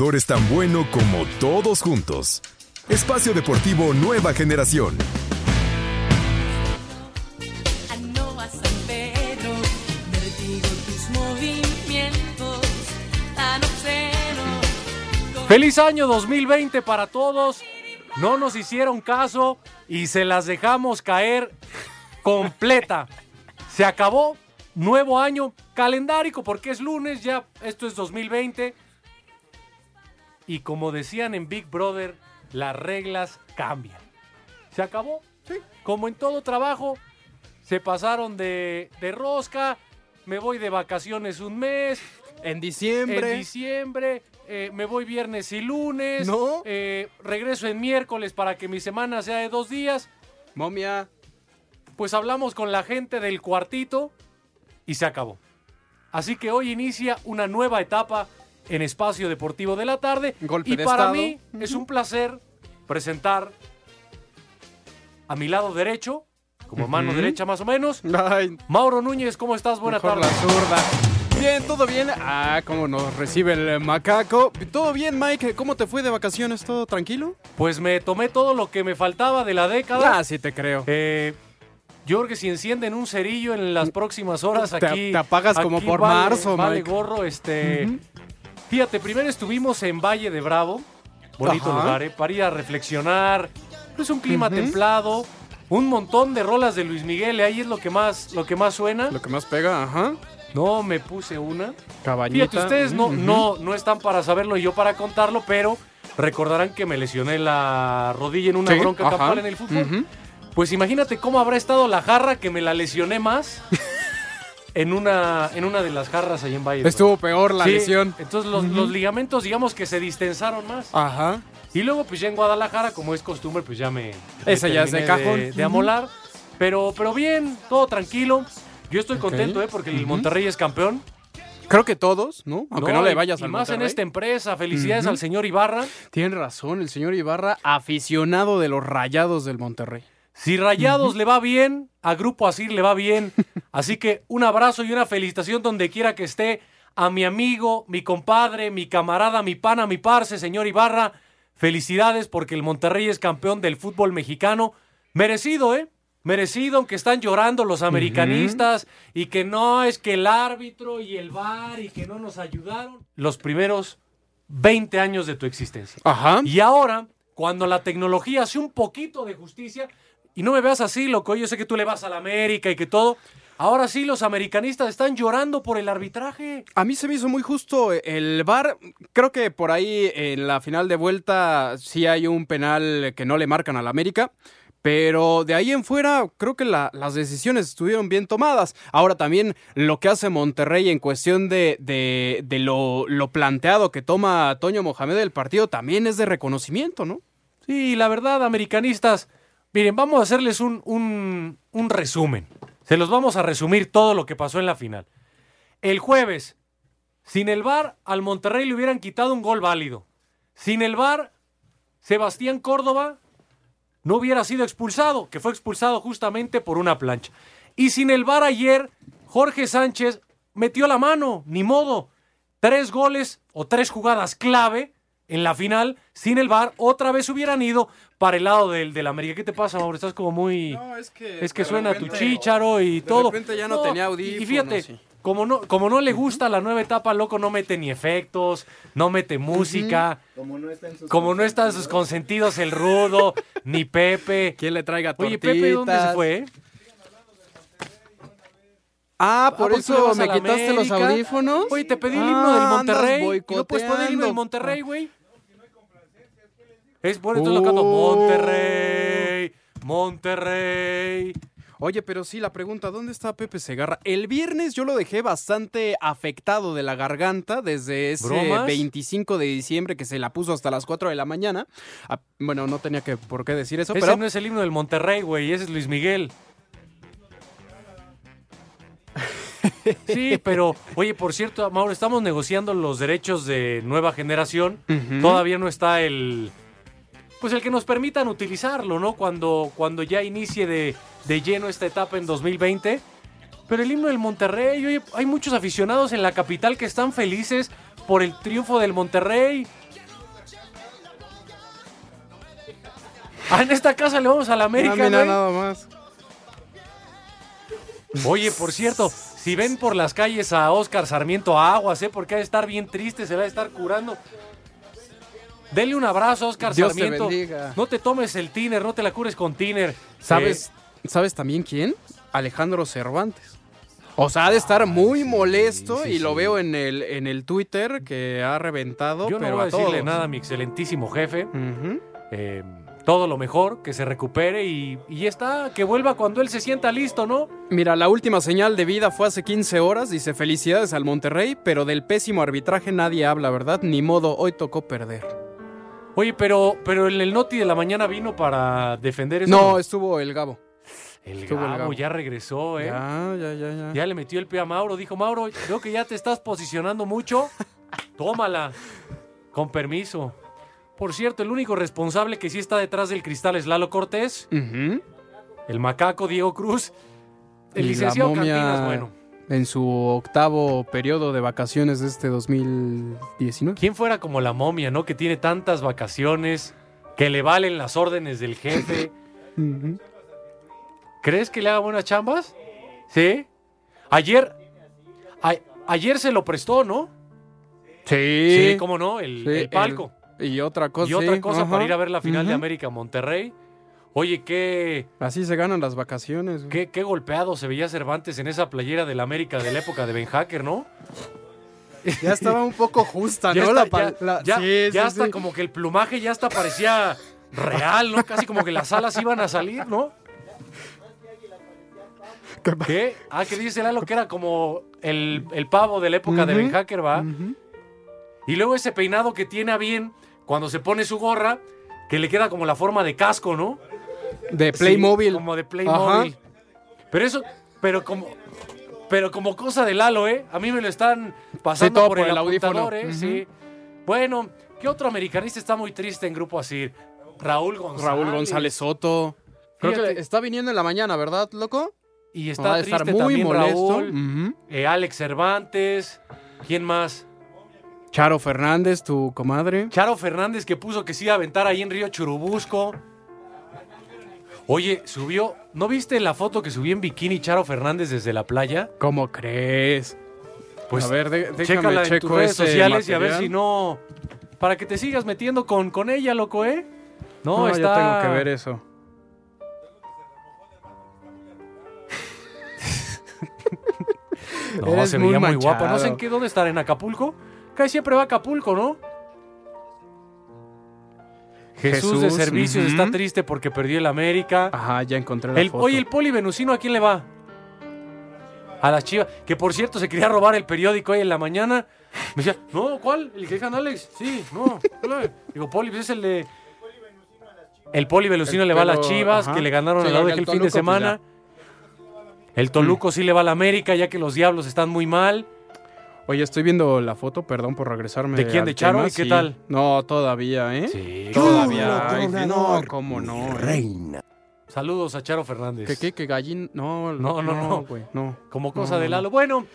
Es tan bueno como todos juntos. Espacio Deportivo Nueva Generación. A Noa San Pedro, vertigo tus movimientos tan obscenos. Feliz año 2020 para todos. No nos hicieron caso y se las dejamos caer completa. Se acabó. Nuevo año calendárico porque es lunes ya. Esto es 2020. Y como decían en Big Brother, las reglas cambian. Se acabó. Como en todo trabajo, se pasaron de, de rosca. Me voy de vacaciones un mes. En diciembre. En diciembre. eh, me voy viernes y lunes. ¿No? eh, regreso en miércoles para que mi semana sea de dos días. Momia. Pues hablamos con la gente del cuartito y se acabó. Así que hoy inicia una nueva etapa en Espacio Deportivo de la Tarde. Golpe y de para estado. mí es un placer presentar a mi lado derecho, como mano derecha más o menos, Ay, Mauro Núñez. ¿Cómo estás? Buena mejor tarde. la zurda. Bien, todo bien. Ah, cómo nos recibe el macaco. Todo bien, Mike. ¿Cómo te fue de vacaciones? ¿Todo tranquilo? Pues me tomé todo lo que me faltaba de la década. Ah, sí te creo. Eh, yo creo que si encienden un cerillo en las próximas horas Te- aquí. te apagas como por vale- marzo, vale Mike. gorro, este. Fíjate, primero estuvimos en Valle de Bravo. Bonito Ajá. lugar, ¿eh? Para ir a reflexionar. Es un clima templado. Un montón de rolas de Luis Miguel. Ahí es lo que más, lo que más suena. Lo que más pega, ajá. No me puse una. Cabañita. Fíjate, ustedes no, no, no están para saberlo y yo para contarlo, pero recordarán que me lesioné la rodilla en una Sí, bronca campal en el fútbol. Pues imagínate cómo habrá estado la jarra que me la lesioné más en una, en una de las jarras ahí en Valle. Estuvo peor la Sí, lesión. Entonces los, los ligamentos, digamos que se distensaron más. Ajá. Y luego, pues ya en Guadalajara, como es costumbre, pues ya me. Esa me ya es de cajón. De, de amolar. Pero, pero bien, todo tranquilo. Yo estoy contento, ¿eh? Porque el. Monterrey es campeón. Creo que todos, ¿no? Aunque no, le y- vayas y al más en esta empresa. Felicidades al señor Ibarra. Tiene razón, el señor Ibarra, aficionado de los rayados del Monterrey. Si Rayados le va bien, a Grupo Asir le va bien. Así que un abrazo y una felicitación donde quiera que esté a mi amigo, mi compadre, mi camarada, mi pana, mi parce, señor Ibarra. Felicidades porque el Monterrey es campeón del fútbol mexicano. Merecido, ¿eh? Merecido, aunque están llorando los americanistas y que no es que el árbitro y el VAR y que no nos ayudaron. Los primeros 20 años de tu existencia. Ajá. Y ahora, cuando la tecnología hace un poquito de justicia, y no me veas así, loco, yo sé que tú le vas a la América y que todo, ahora sí los americanistas están llorando por el arbitraje. A mí se me hizo muy justo el VAR. Creo que por ahí en la final de vuelta sí hay un penal que no le marcan al América. Pero de ahí en fuera, creo que la- las decisiones estuvieron bien tomadas. Ahora también lo que hace Monterrey en cuestión de, de- de lo, lo planteado que toma Toño Mohamed del partido también es de reconocimiento, ¿no? Sí, la verdad, americanistas, miren, vamos a hacerles un, un, un resumen. Se los vamos a resumir todo lo que pasó en la final. El jueves, sin el VAR, al Monterrey le hubieran quitado un gol válido. Sin el VAR, Sebastián Córdoba no hubiera sido expulsado, que fue expulsado justamente por una plancha. Y sin el VAR ayer, Jorge Sánchez metió la mano, ni modo. Tres goles o tres jugadas clave en la final, sin el VAR, otra vez hubieran ido para el lado del, del América. ¿Qué te pasa, Mauro? Estás como muy... No, es que, Es que de suena tu chícharo y de todo. repente ya no tenía y- Y audífonos, fíjate, sí. como no, como no le gusta la nueva etapa, loco, no mete ni efectos, no mete música. Como no está en sus consentidos el rudo, ni Pepe. ¿Quién le traiga Oye, tortitas? Pepe, ¿dónde se fue? eh? Ah, por Ah, ¿por qué le eso me quitaste los audífonos. Oye, te pedí el himno del Ah, andas Monterrey. No puedes poner el himno del. Monterrey, güey. Es por eso lo canto. Oh. Monterrey, Monterrey. Oye, pero sí, la pregunta, ¿dónde está Pepe Segarra? El viernes yo lo dejé bastante afectado de la garganta desde ese ¿Bromas? 25 de diciembre que se la puso hasta las 4 de la mañana. Ah, bueno, no tenía que por qué decir eso, Ese pero no es el himno del Monterrey, güey. Ese es Luis Miguel. Sí, pero, oye, por cierto, Mauro, estamos negociando los derechos de nueva generación. Todavía no está el. Pues el que nos permitan utilizarlo, ¿no? Cuando, cuando ya inicie de, de lleno esta etapa en 2020. Pero el himno del Monterrey, oye, hay muchos aficionados en la capital que están felices por el triunfo del Monterrey. Ah, en esta casa le vamos a la América, Ah, mira, nada más. Oye, por cierto, si ven por las calles a Oscar Sarmiento Aguas, ¿eh? Porque ha de estar bien triste, se va a estar curando. Dele un abrazo a Oscar Dios te Sarmiento. bendiga. No te tomes el tiner, no te la cures con tiner. ¿Sabes, ¿Sabes también quién? Alejandro Cervantes. O sea, ha de estar muy molesto sí, y lo sí. veo en el, en el Twitter que ha reventado. Eh, yo no pero voy a decirle todos. nada a mi excelentísimo jefe. Eh, todo lo mejor, que se recupere y, y está, que vuelva cuando él se sienta listo, ¿no? Mira, la última señal de vida fue hace 15 horas. Dice felicidades al Monterrey, pero del pésimo arbitraje nadie habla, ¿verdad? Ni modo, hoy tocó perder. Oye, pero, pero el, el Noti de la mañana vino para defender eso. No, estuvo el Gabo. el Gabo ya regresó, ¿eh? Ya, ya, ya, ya. Ya le metió el pie a Mauro. Dijo, Mauro, veo que ya te estás posicionando mucho. Tómala. Con permiso. Por cierto, el único responsable que sí está detrás del cristal es Lalo Cortés, el macaco Diego Cruz, el Y licenciado Cantinas, bueno. En su octavo periodo de vacaciones de este 2019. ¿Quién fuera como la momia, no? Que tiene tantas vacaciones, que le valen las órdenes del jefe. ¿Crees que le haga buenas chambas? ¿Sí? Ayer, a- ayer se lo prestó, ¿no? Sí. Sí, cómo no, el, Sí, el palco. Y otra cosa. y otra sí, cosa para ir a ver la final de. América Monterrey. Oye, qué, Así se ganan las vacaciones. güey. qué, qué golpeado se veía Cervantes en esa playera del América de la época de Ben Hacker, ¿no? Ya estaba un poco justa, Ya, ¿no? está- La ya- la- ya- sí, ya sí, hasta sí. como que el plumaje ya hasta parecía real, ¿no? Casi como que las alas iban a salir, ¿no? ¿Qué? Ah, que dice Lalo que era como el, el pavo de la época de Ben Hacker, ¿va? Y luego ese peinado que tiene a bien cuando se pone su gorra, que le queda como la forma de casco, ¿no? De Sí, Playmobil. como de Playmobil. Pero eso, pero como, pero como cosa de Lalo, ¿eh? A mí me lo están pasando todo por, por el, el audífono. ¿eh? Sí. Bueno, ¿qué otro americanista está muy triste en Grupo Asir? Raúl González. Raúl González Soto. Creo Fíjate. que está viniendo en la mañana, ¿verdad, loco? Y está a estar triste muy también molesto. Raúl. Eh, Alex Cervantes. ¿Quién más? Charo Fernández, tu comadre. Charo Fernández que puso que se iba a aventar ahí en Río Churubusco. Oye, subió. ¿No viste la foto que subió en bikini Charo Fernández desde la playa? ¿Cómo crees? Pues a ver, de- déjame Chécala en checo tus redes sociales y a ver si no. Para que te sigas metiendo con, con ella, loco, ¿eh? No, No, está. yo tengo que ver eso. No, Eres se muy veía muy guapa. No sé en qué, dónde estar, en Acapulco. Casi siempre va a Acapulco, ¿no? Jesús, de Servicios está triste porque perdió el América. Ajá, ya encontré la El, foto. oye, el poli venusino, ¿a quién le va? A la chiva. Que por cierto se quería robar el periódico hoy en la mañana. Me decía, no, ¿cuál? ¿El que dejan Alex? Sí, no. ¿cuál? Digo, poli, pues es el de. El poli venusino El- le va a las chivas, ajá. que le ganaron Sí, al lado el el fin de pues, semana. el Toluco sí le va a la América, ya que los diablos están muy mal. Oye, estoy viendo la foto, perdón por regresarme. ¿De quién? ¿De Charo? tema, ¿Y qué sí. tal? No, todavía, ¿eh? Sí. Todavía. Ay, no, cómo no. eh. Reina. Saludos a Charo Fernández. ¿Qué, qué, qué gallín? No, No, no, no. güey, no. Como cosa No, de no, Lalo. Bueno,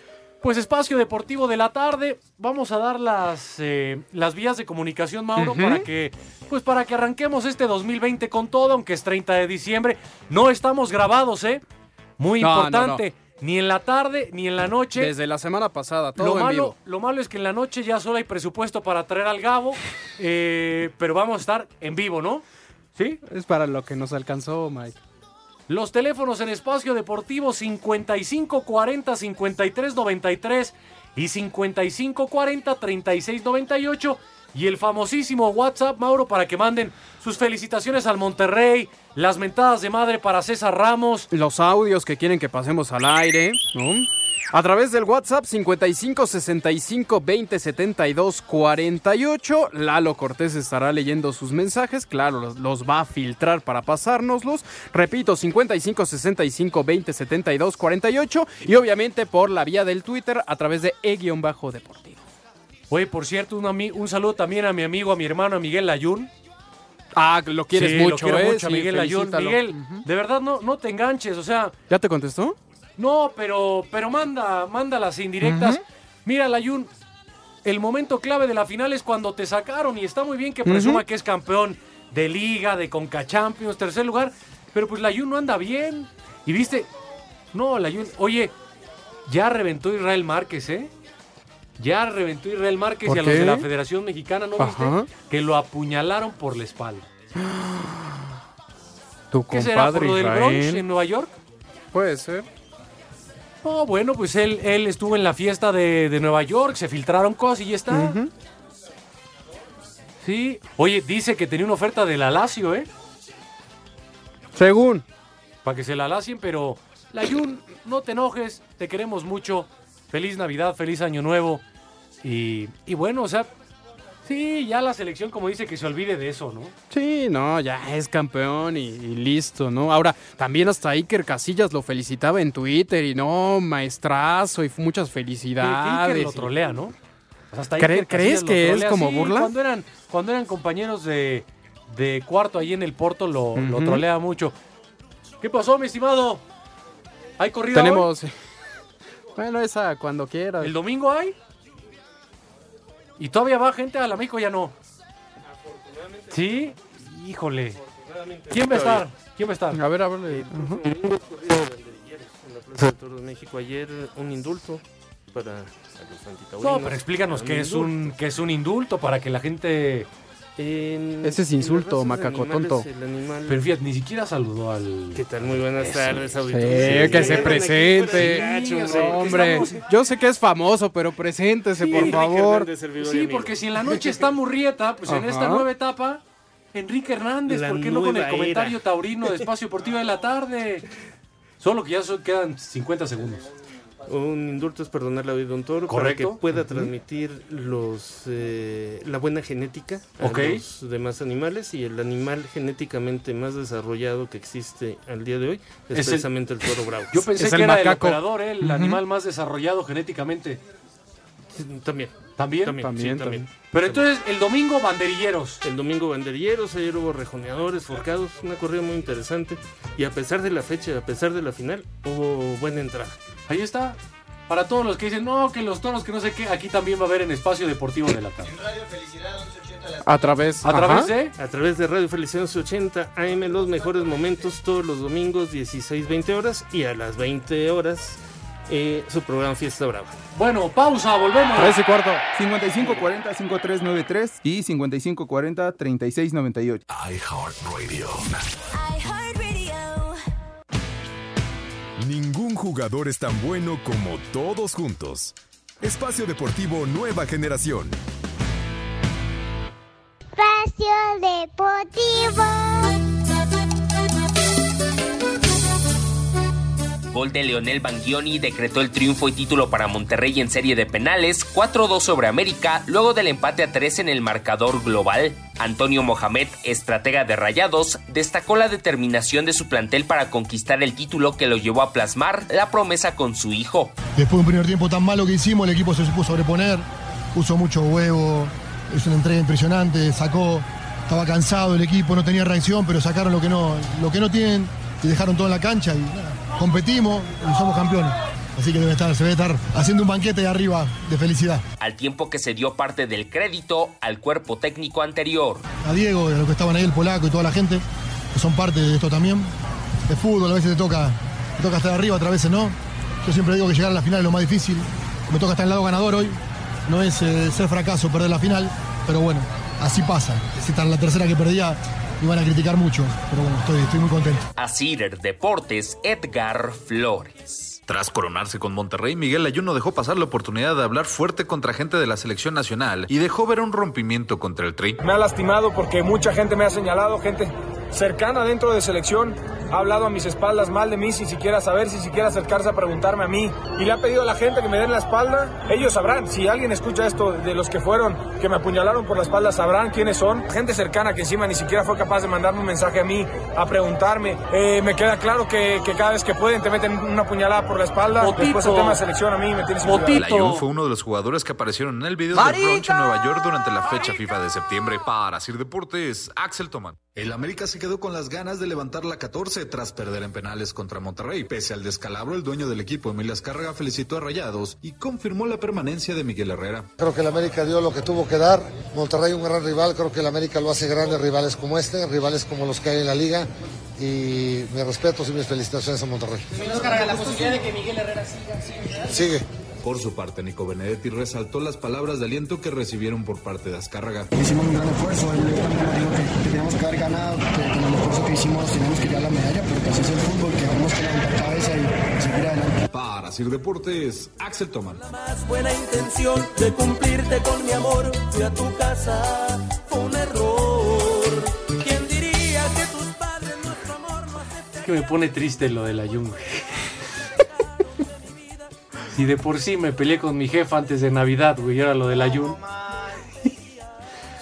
Pues espacio deportivo de la tarde. Vamos a dar las, eh, las vías de comunicación, Mauro, para que pues para que arranquemos este 2020 con todo, aunque es 30 de diciembre. No estamos grabados, ¿eh? Muy No, no, importante. Ni en la tarde ni en la noche. Desde la semana pasada, todo Lo en malo, vivo. lo malo es que en la noche ya solo hay presupuesto para traer al Gabo, eh, pero vamos a estar en vivo, ¿no? ¿Sí? Es para lo que nos alcanzó, Mike. Los teléfonos en espacio deportivo 5540 5393 y 5540 3698 y el famosísimo WhatsApp, Mauro, para que manden sus felicitaciones al Monterrey, las mentadas de madre para César Ramos. Los audios que quieren que pasemos al aire. A través del WhatsApp 55 65 20 72 48. Lalo Cortés estará leyendo sus mensajes. Claro, los, los va a filtrar para pasárnoslos. Repito, 55 65 20 72 48. Y obviamente por la vía del Twitter a través de E-Deportivo. Oye, por cierto, un, ami- un saludo también a mi amigo, a mi hermano, a Miguel Layún. Ah, lo quieres Sí, mucho, lo quiero ¿eh? mucho a Sí, Miguel Layún. Miguel, de verdad no, no te enganches, o sea, ¿Ya te contestó? no, pero, pero manda, manda las indirectas. Mira, Layún, el momento clave de la final es cuando te sacaron y está muy bien que presuma que es campeón de liga, de Conca Champions, tercer lugar, pero pues Layún no anda bien. Y viste, no, Layún, oye, ya reventó Israel Márquez, ¿eh? Ya reventó Israel Márquez ¿Por y a los qué? de la Federación Mexicana, ¿no Ajá. viste? Que lo apuñalaron por la espalda. Tu ¿Qué será por lo del Bronx Israel. en Nueva York? Puede ser. No, bueno, pues él, él estuvo en la fiesta de, de Nueva York, se filtraron cosas y ya está. Sí. Oye, dice que tenía una oferta de la Lazio, ¿eh? Según. Para que se la lacien, pero la Jun, no te enojes, te queremos mucho. Feliz Navidad, feliz Año Nuevo. Y, y bueno, o sea, sí, ya la selección, como dice, que se olvide de eso, ¿no? Sí, no, ya es campeón y, y listo, ¿no? Ahora, también hasta Iker Casillas lo felicitaba en Twitter y no, maestrazo y muchas felicidades. Iker lo trolea, ¿no? O sea, hasta ¿Cree- Iker crees que es como Sí, burla? Cuando eran, cuando eran compañeros de, de cuarto ahí en el Porto, lo, trolea mucho. ¿Qué pasó, mi estimado? ¿Hay corrida hoy? Bueno, esa cuando quiera. ¿El domingo hay? ¿Y todavía va gente a la México ya no? ¿Sí? Híjole. ¿Quién va a estar? ¿Quién va a estar? A ver, a ver. de Banderilleros en la Plaza de México. Ayer un indulto para los antitaurinos. No, pero explícanos qué es un, qué es un indulto para que la gente... En- Ese es insulto, macaco tonto. Animal... Pero fíjate, ni siquiera saludó al... ¿Qué tal? Muy buenas Eso. tardes, Sí, auditorio. que se presente. Sí, hombre. estamos- yo sé que es famoso, pero preséntese, Sí, por favor. Hernández, Sí, porque si en la noche está Murrieta, pues en esta nueva etapa, Enrique Hernández, La ¿por qué no con el comentario era. taurino de Espacio Deportivo de la tarde? Solo que ya son- quedan 50 segundos. Un indulto es perdonarle a un toro para que pueda transmitir los eh, la buena genética a los demás animales y el animal genéticamente más desarrollado que existe al día de hoy es, precisamente el, toro bravo. Yo pensé Es que el era el operador, ¿eh? el animal más desarrollado genéticamente. También, ¿También? también, También, sí, también. Pero entonces, el domingo, banderilleros. El domingo banderilleros, ayer hubo rejoneadores, forcados, una corrida muy interesante. Y a pesar de la fecha, a pesar de la final, hubo buena entrada. Ahí está. Para todos los que dicen, no, que los toros, que no sé qué, aquí también va a haber en Espacio Deportivo de la tarde. A través. A través de... A través de Radio Felicidad 1180 AM, los mejores momentos todos los domingos, 16-20 horas. Y a las 20 horas, eh, su programa Fiesta Brava. Bueno, pausa, volvemos. Tres y cuarto. 5540-5393 y 5540-3698. iHeartRadio. iHeartRadio. Ningún jugador es tan bueno como todos juntos. Espacio Deportivo Nueva Generación. Espacio Deportivo. Gol de Leonel Bangioni decretó el triunfo y título para Monterrey en serie de penales, 4-2 sobre América, luego del empate a 3 en el marcador global. Antonio Mohamed, estratega de Rayados, destacó la determinación de su plantel para conquistar el título que lo llevó a plasmar la promesa con su hijo. Después de un primer tiempo tan malo que hicimos, el equipo se supo sobreponer, puso mucho huevo, es una entrega impresionante, sacó, estaba cansado el equipo, no tenía reacción, pero sacaron lo que no, lo que no tienen y dejaron todo en la cancha y nada, competimos y somos campeones. Así que debe estar, se debe estar haciendo un banquete de arriba de felicidad. al tiempo que se dio parte del crédito al cuerpo técnico anterior. A Diego, a los que estaban ahí, el polaco y toda la gente, que son parte de esto también. De fútbol, a veces te toca, te toca estar arriba, otras veces no. Yo siempre digo que llegar a la final es lo más difícil. Me toca estar en el lado ganador hoy. No es eh, ser fracaso perder la final, pero bueno, así pasa. Si esta es la tercera que perdía, iban a criticar mucho. Pero bueno, estoy, estoy muy contento. A Cider Deportes, Edgar Flores. Tras coronarse con Monterrey, Miguel Ayuno dejó pasar la oportunidad de hablar fuerte contra gente de la selección nacional y dejó ver un rompimiento contra el Tri. Me ha lastimado porque mucha gente me ha señalado, gente cercana dentro de selección ha hablado a mis espaldas mal de mí sin siquiera saber, sin siquiera acercarse a preguntarme a mí. Y le ha pedido a la gente que me den la espalda. Ellos sabrán, si alguien escucha esto de los que fueron, que me apuñalaron por la espalda, sabrán quiénes son. Gente cercana que encima ni siquiera fue capaz de mandarme un mensaje a mí, a preguntarme. Eh, me queda claro que, que cada vez que pueden te meten una puñalada por la espalda. Botito. Después el tema de selección a mí me tiene sin. Ayun fue uno de los jugadores que aparecieron en el video del brunch en Nueva York durante la fecha FIFA de septiembre. Para Sir Deportes, Axel Toman. El América se quedó con las ganas de levantar la 14 tras perder en penales contra Monterrey. Pese al descalabro, el dueño del equipo, Emilio Azcárraga, felicitó a Rayados y confirmó la permanencia de Miguel Herrera. Creo que el América dio lo que tuvo que dar. Monterrey un gran rival, creo que el América lo hace grande, rivales como este, rivales como los que hay en la liga. Y mis respetos y mis felicitaciones a Monterrey. la posibilidad de que Miguel Herrera siga. Sigue. Por su parte, Nico Benedetti resaltó las palabras de aliento que recibieron por parte de Azcárraga. Hicimos un gran esfuerzo, yo también digo que, que teníamos que haber ganado, que con el esfuerzo que hicimos teníamos que llevar la medalla, porque así es el fútbol, que tenemos que levantar cabeza y seguir adelante. Para Sir Deportes, Axel Toman. Más buena intención de cumplirte con mi amor. Fui a tu casa, fue un error. Que me pone triste lo del Ayun. güey. Si de por sí me peleé con mi jefa antes de Navidad, güey, y ahora lo del Ayun.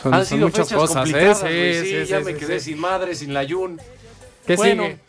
Son- Han son sido muchas fechas cosas, ¿eh? Sí, güey, sí, sí, ya me quedé sin madre, sin la Ayun. ¿Qué Bueno, sigue?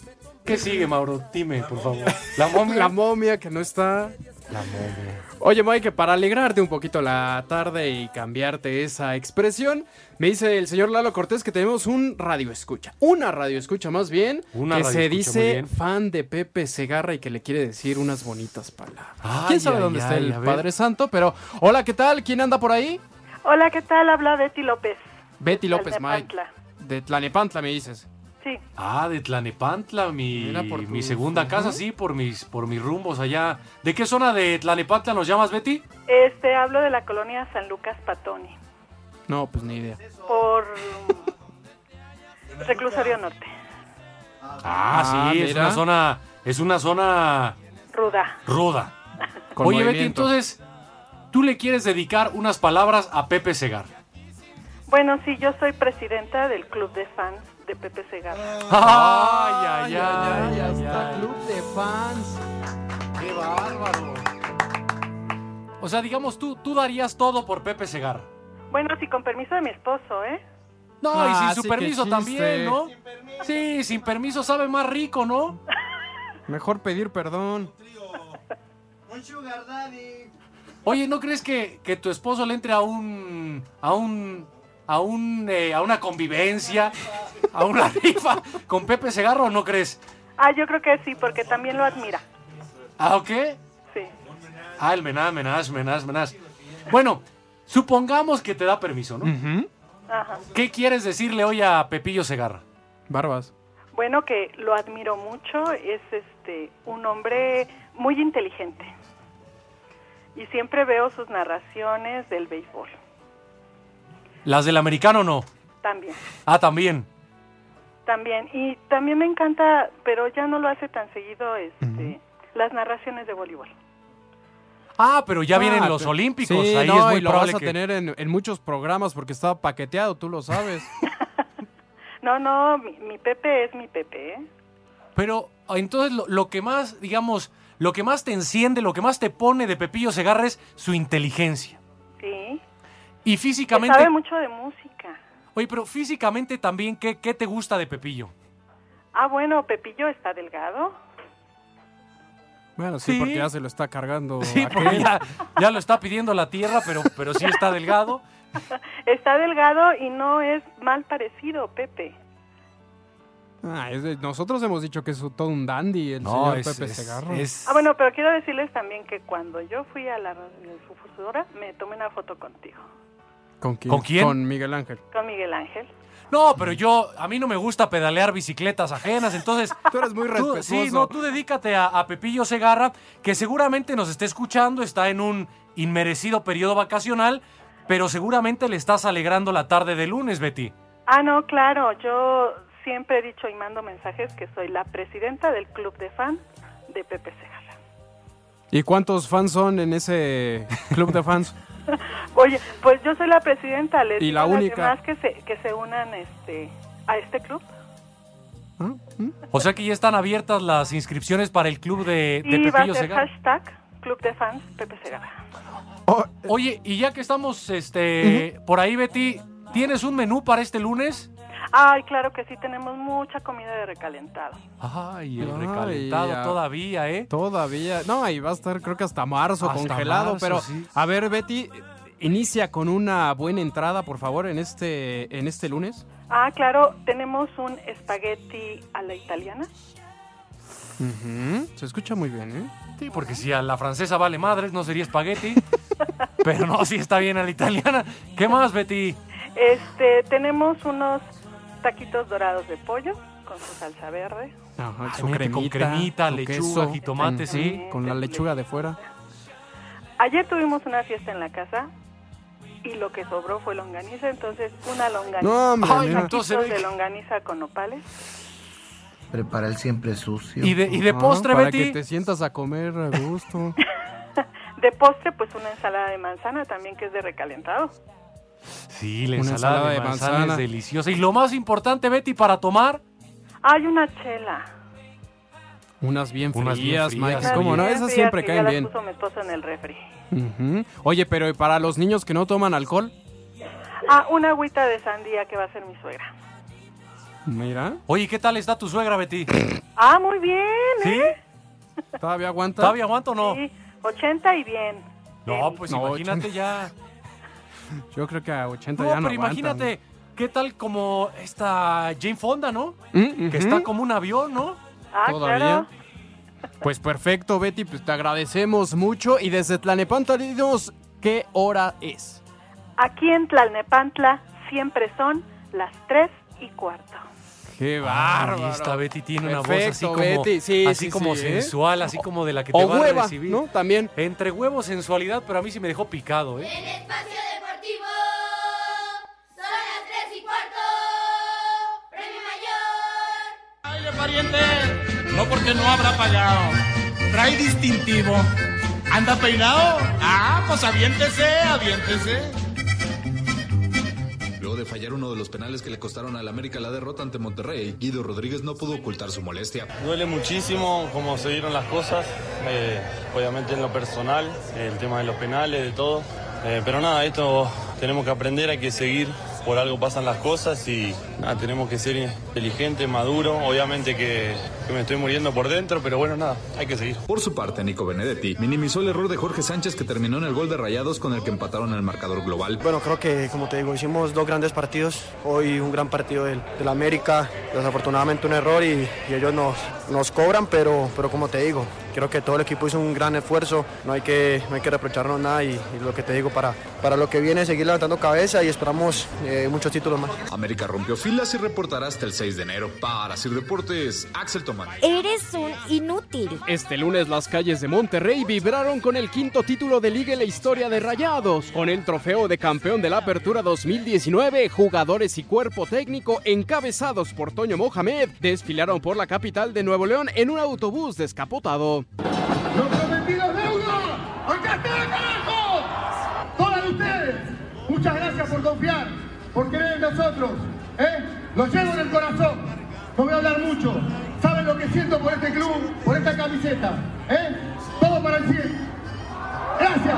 ¿Qué sigue, Mauro? Dime, por favor. La momia. La momia que no está. La momia. Oye, Mike, para alegrarte un poquito la tarde y cambiarte esa expresión, me dice el señor Lalo Cortés que tenemos un radio escucha. Una radio escucha más bien. Una que radio se dice fan de Pepe Segarra y que le quiere decir unas bonitas palabras. Ay, ¿Quién sabe ay, dónde está ay, el. Padre Santo? Pero, hola, ¿qué tal? ¿Quién anda por ahí? Hola, ¿qué tal? Habla Betty López. Betty López, Mike. De Tlanepantla, me dices. Sí. Ah, de Tlanepantla, mi, por mi tu- segunda casa, sí, por mis, por mis rumbos allá. ¿De qué zona de Tlanepantla nos llamas, Betty? Este, hablo de la colonia San Lucas Patoni, No, pues ni idea. por Reclusorio Norte. Ah, Ah, sí, es mira. una zona, es una zona Ruda. ruda. Con Oye, Betty, movimiento. entonces, tú le quieres dedicar unas palabras a Pepe Segar. Bueno, sí, yo soy presidenta del club de fans de Pepe Segarra. Ay, ay, ay, ay, hasta ay. club de fans. ¡Qué bárbaro! O sea, digamos, tú, tú darías todo por Pepe Segar. Bueno, sí, con permiso de mi esposo, ¿eh? No, Ah, y sin sí, su permiso también, ¿no? Sí, sin permiso sabe más rico, ¿no? Mejor pedir perdón. Oye, ¿no crees que, que tu esposo le entre a un. a un. a un. eh, a una convivencia? a una rifa con Pepe Segarra o no crees? Ah, yo creo que sí, porque también lo admira. ¿Ah, o qué? Sí. Ah, el menaz, menaz, menaz, menaz. Bueno, supongamos que te da permiso, ¿no? Ujú. Ajá. ¿Qué quieres decirle hoy a Pepillo Segarra? Barbas. Bueno, que lo admiro mucho, es este un hombre muy inteligente. Y siempre veo sus narraciones del béisbol. Las del americano no. También. Ah, también. También. Y también me encanta, pero ya no lo hace tan seguido, este, las narraciones de voleibol. Ah, pero ya vienen Ah, los olímpicos. Sí, Ahí no, es muy y lo probable vas a que. tener en, en muchos programas porque está paqueteado, tú lo sabes. No, no, mi, mi Pepe es mi Pepe, ¿eh? Pero entonces lo, lo que más, digamos, lo que más te enciende, lo que más te pone de Pepillo Segarra es su inteligencia. Sí. Y Que físicamente. sabe mucho de música. Oye, pero físicamente también, ¿qué, qué te gusta de Pepillo? Ah, bueno, Pepillo está delgado. Bueno, sí, Sí. porque ya se lo está cargando. Sí, aquel. porque ya, ya lo está pidiendo la tierra, pero, pero sí está delgado. Está delgado y no es mal parecido, Pepe. Ah, es de- nosotros hemos dicho que es todo un dandy el No, señor es- Pepe es- Ah, bueno, pero quiero decirles también que cuando yo fui a la difusora me tomé una foto contigo, ¿Con quién? ¿Con quién? Con Miguel Ángel. con Miguel Ángel. No, pero yo, a mí no me gusta pedalear bicicletas ajenas, entonces... Tú eres muy Tú- respetuoso. sí, no, tú dedícate a, a Pepillo Segarra, que seguramente nos está escuchando, está en un inmerecido periodo vacacional, pero seguramente le estás alegrando la tarde de lunes, Betty. Ah, no, claro, yo siempre he dicho y mando mensajes que soy la presidenta del club de fan de Pepe Segarra. ¿Y cuántos fans son en ese club de fans? Oye, pues yo soy la presidenta, les Y la a las única. demás que se, que se unan este, a este club. O sea que ya están abiertas las inscripciones para el club de, de Y va a Pepillo ser Segarra. hashtag club de fans Pepe Segarra. Oye, y ya que estamos este, por ahí, Betty, ¿tienes un menú para este lunes? Ay, claro que sí, tenemos mucha comida de recalentado. Ay, el Ay, recalentado ya. todavía, ¿eh? Todavía. No, y va a estar creo que hasta marzo Hasta congelado. marzo, pero, sí. a ver, Betty, inicia con una buena entrada, por favor, en este, en este lunes. Ah, claro, tenemos un espagueti a la italiana. Ujú, Se escucha muy bien, ¿eh? Sí, porque si a la francesa vale madres, no sería espagueti. pero no, sí está bien a la italiana. ¿Qué más, Betty? Este, tenemos unos taquitos dorados de pollo con su salsa verde. Ajá, Ay, su mete con cremita, cremita, su lechuga, queso, jitomate, sí. Con la lechuga de fuera. Ayer tuvimos una fiesta en la casa y lo que sobró fue longaniza, entonces una longaniza. No, hombre, Ay, Entonces, de longaniza con nopales. Prepara el siempre sucio. ¿Y de, y de Ajá, postre, para Betty? que te sientas a comer a gusto. De postre, pues una ensalada de manzana también que es de recalentado. Sí, la Una ensalada, de, manzana, es deliciosa. Y lo más importante, Betty, para tomar, Hay una chela. Unas bien Unas bien frías, frías, Mike. sí. ¿Cómo no? Esas siempre que caen ya las bien. puso mi esposo en el refri. Oye, pero ¿y para los niños que no toman alcohol? Ah, una agüita de sandía que va a ser mi suegra. Mira. Oye, ¿qué tal está tu suegra, Betty? Ah, muy bien, ¿Sí? ¿eh? ¿Todavía aguanta? ¿Todavía aguanto o no? Sí, 80 y bien. No, pues No, imagínate ya. Yo creo que a 80 No, ya no pero aguantan. imagínate, ¿qué tal como esta Jane Fonda, no? Mm, Que está como un avión, ¿no? Ah, ¿Todavía? claro. Pues perfecto, Betty, pues te agradecemos mucho. Y desde Tlanepantla, dinos qué hora es. Aquí en Tlalnepantla siempre son las 3 y cuarto. ¡Qué Ay, bárbaro! esta Betty tiene una voz así como, Betty. Sí, así sí, como sí, ¿eh? sensual, así como de la que te O va a hueva, recibir. ¿no? También. Entre huevo, sensualidad, pero a mí sí me dejó picado, ¿eh? El espacio deportivo. Son las tres y cuarto. Premio mayor. Oye, pariente, no porque no habrá pagado. Trae distintivo. ¿Anda peinado? Ah, pues aviéntese, aviéntese. Fallar uno de los penales que le costaron al América la derrota ante Monterrey, Guido Rodríguez no pudo ocultar su molestia. Duele muchísimo cómo se dieron las cosas, eh, obviamente en lo personal, el tema de los penales, de todo. Eh, pero nada, esto tenemos que aprender, hay que seguir, por algo pasan las cosas y nada, tenemos que ser inteligentes, maduros. Obviamente que, que me estoy muriendo por dentro, pero bueno, nada, hay que seguir. Por su parte, Nico Benedetti minimizó el error de Jorge Sánchez que terminó en el gol de Rayados con el que empataron el marcador global. Bueno, creo que, como te digo, hicimos dos grandes partidos. Hoy un gran partido del, del América, desafortunadamente un error y, y ellos nos, nos cobran, pero, pero como te digo, creo que todo el equipo hizo un gran esfuerzo. No hay que, no hay que reprocharnos nada y, y lo que te digo, para, para lo que viene, seguir levantando cabeza y esperamos eh, muchos títulos más. América rompió filas y reportará hasta el 6 de enero. Para Sir Deportes, Axel Tomán. Eres un inútil. Este lunes las calles de Monterrey vibraron con el quinto título de liga en la historia de Rayados. Con el trofeo de campeón de la Apertura 2019, jugadores y cuerpo técnico encabezados por Toño Mohamed desfilaron por la capital de Nuevo León en un autobús descapotado. ¡Lo prometido deuda! ¡Acá está, carajo! Todas ustedes, muchas gracias por confiar, por creer en nosotros. ¿Eh? Lo llevo en el corazón. No voy a hablar mucho. Saben lo que siento por este club, por esta camiseta. ¿eh? Todo para el 100. Gracias.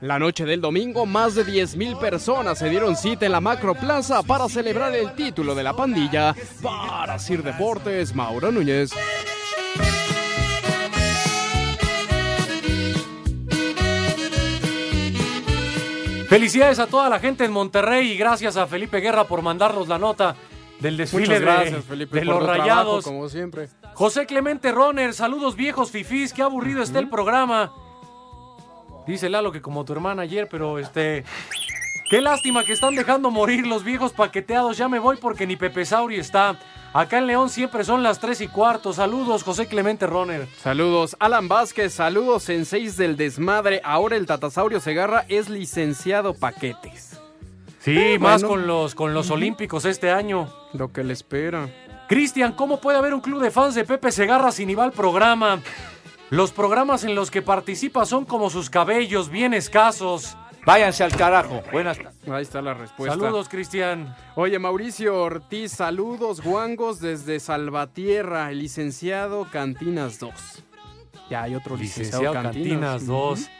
La noche del domingo, más de 10.000 personas se dieron cita en la Macroplaza para celebrar el título de la pandilla. Para Sir Deportes, Mauro Núñez. Felicidades a toda la gente en Monterrey y gracias a Felipe Guerra por mandarnos la nota del desfile Muchas de- gracias, Felipe, de por los tu trabajo, rayados. como siempre. José Clemente Roner, saludos viejos fifís, qué aburrido está el programa. Dice Lalo que como tu hermana ayer, pero este... Qué lástima que están dejando morir los viejos paqueteados. Ya me voy porque ni Pepe Sauri está. Acá en León siempre son las 3 y cuarto. Saludos, José Clemente Roner. Saludos, Alan Vázquez, saludos en seis del desmadre. Ahora el Tatasaurio Segarra es licenciado Paquetes. Sí, Eh, más bueno. con los, con los Olímpicos este año. Lo que le espera. Cristian, ¿cómo puede haber un club de fans de Pepe Segarra sin ir al programa? Los programas en los que participa son como sus cabellos, bien escasos. Váyanse al carajo. Buenas tardes. Ahí está la respuesta. Saludos, Cristian. Oye, Mauricio Ortiz, saludos guangos desde Salvatierra, el licenciado Cantinas 2. Ya hay otro licenciado, Licenciado Cantinas, Cantinas 2.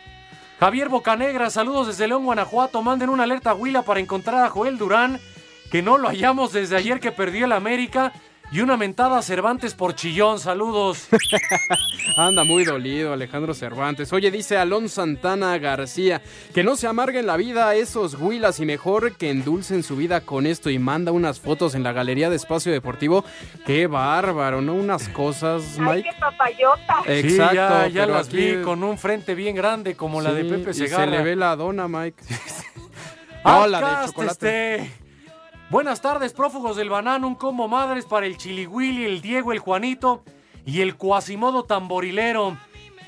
Javier Bocanegra, saludos desde León, Guanajuato. Manden una alerta a Huila para encontrar a Joel Durán, que no lo hallamos desde ayer que perdió el América. Y una mentada a Cervantes por chillón. Saludos. Anda muy dolido Alejandro Cervantes. Oye, dice Alon Santana García, que no se amarguen la vida a esos huilas y mejor que endulcen su vida con esto y manda unas fotos en la galería de Espacio Deportivo. Qué bárbaro, ¿no? Unas cosas, Mike. papayota. Exacto, sí, ya, las aquí- vi con un frente bien grande como la de Pepe y Segarra. se le ve la dona, Mike. no, la de chocolate. este. Buenas tardes, prófugos del banano. Un combo madres para el Chilihuili, el Diego, el Juanito y el Cuasimodo tamborilero.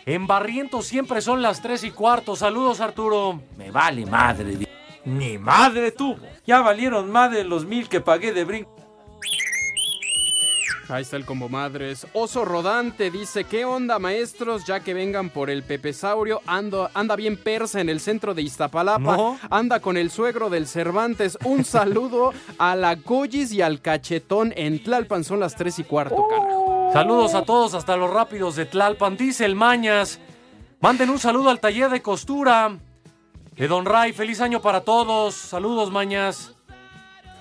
En Barrientos siempre son las 3 y cuarto. Saludos, Arturo. Me vale madre. di- Ni madre tuvo. Ya valieron más de los mil que pagué de brinco. Ahí está el combo madres. Oso Rodante dice, ¿qué onda maestros? Ya que vengan por el Pepesaurio, ando, anda bien persa en el centro de Iztapalapa. No. Anda con el suegro del Cervantes. Un saludo a la Goyis y al Cachetón en Tlalpan. Son las 3 y cuarto, carajo. Saludos a todos, hasta los rápidos de Tlalpan. Dice el Mañas. Manden un saludo al taller de costura de Don Ray. Feliz año para todos. Saludos, Mañas.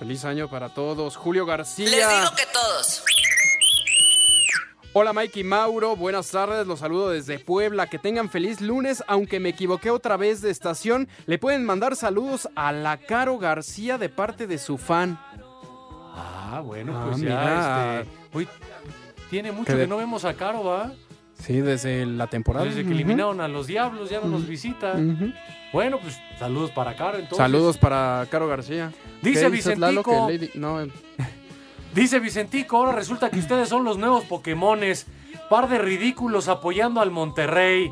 Feliz año para todos. Julio García. Les digo que todos. Hola Mike y Mauro, buenas tardes, los saludo desde Puebla, que tengan feliz lunes, aunque me equivoqué otra vez de estación, le pueden mandar saludos a la Caro García de parte de su fan. Ah, bueno, Ah, pues ya, mira. este. Uy, tiene mucho Que que, de- no vemos a Caro, ¿va? Sí, desde la temporada. Desde que eliminaron a los Diablos, ya no nos visita. Ujú. Bueno, pues saludos para Caro, entonces. Saludos para Caro García. Dice ¿Qué dices, Lalo, Vicentico. Lady- No, eh, Dice Vicentico, ahora resulta que ustedes son los nuevos Pokémones. Par de ridículos apoyando al Monterrey.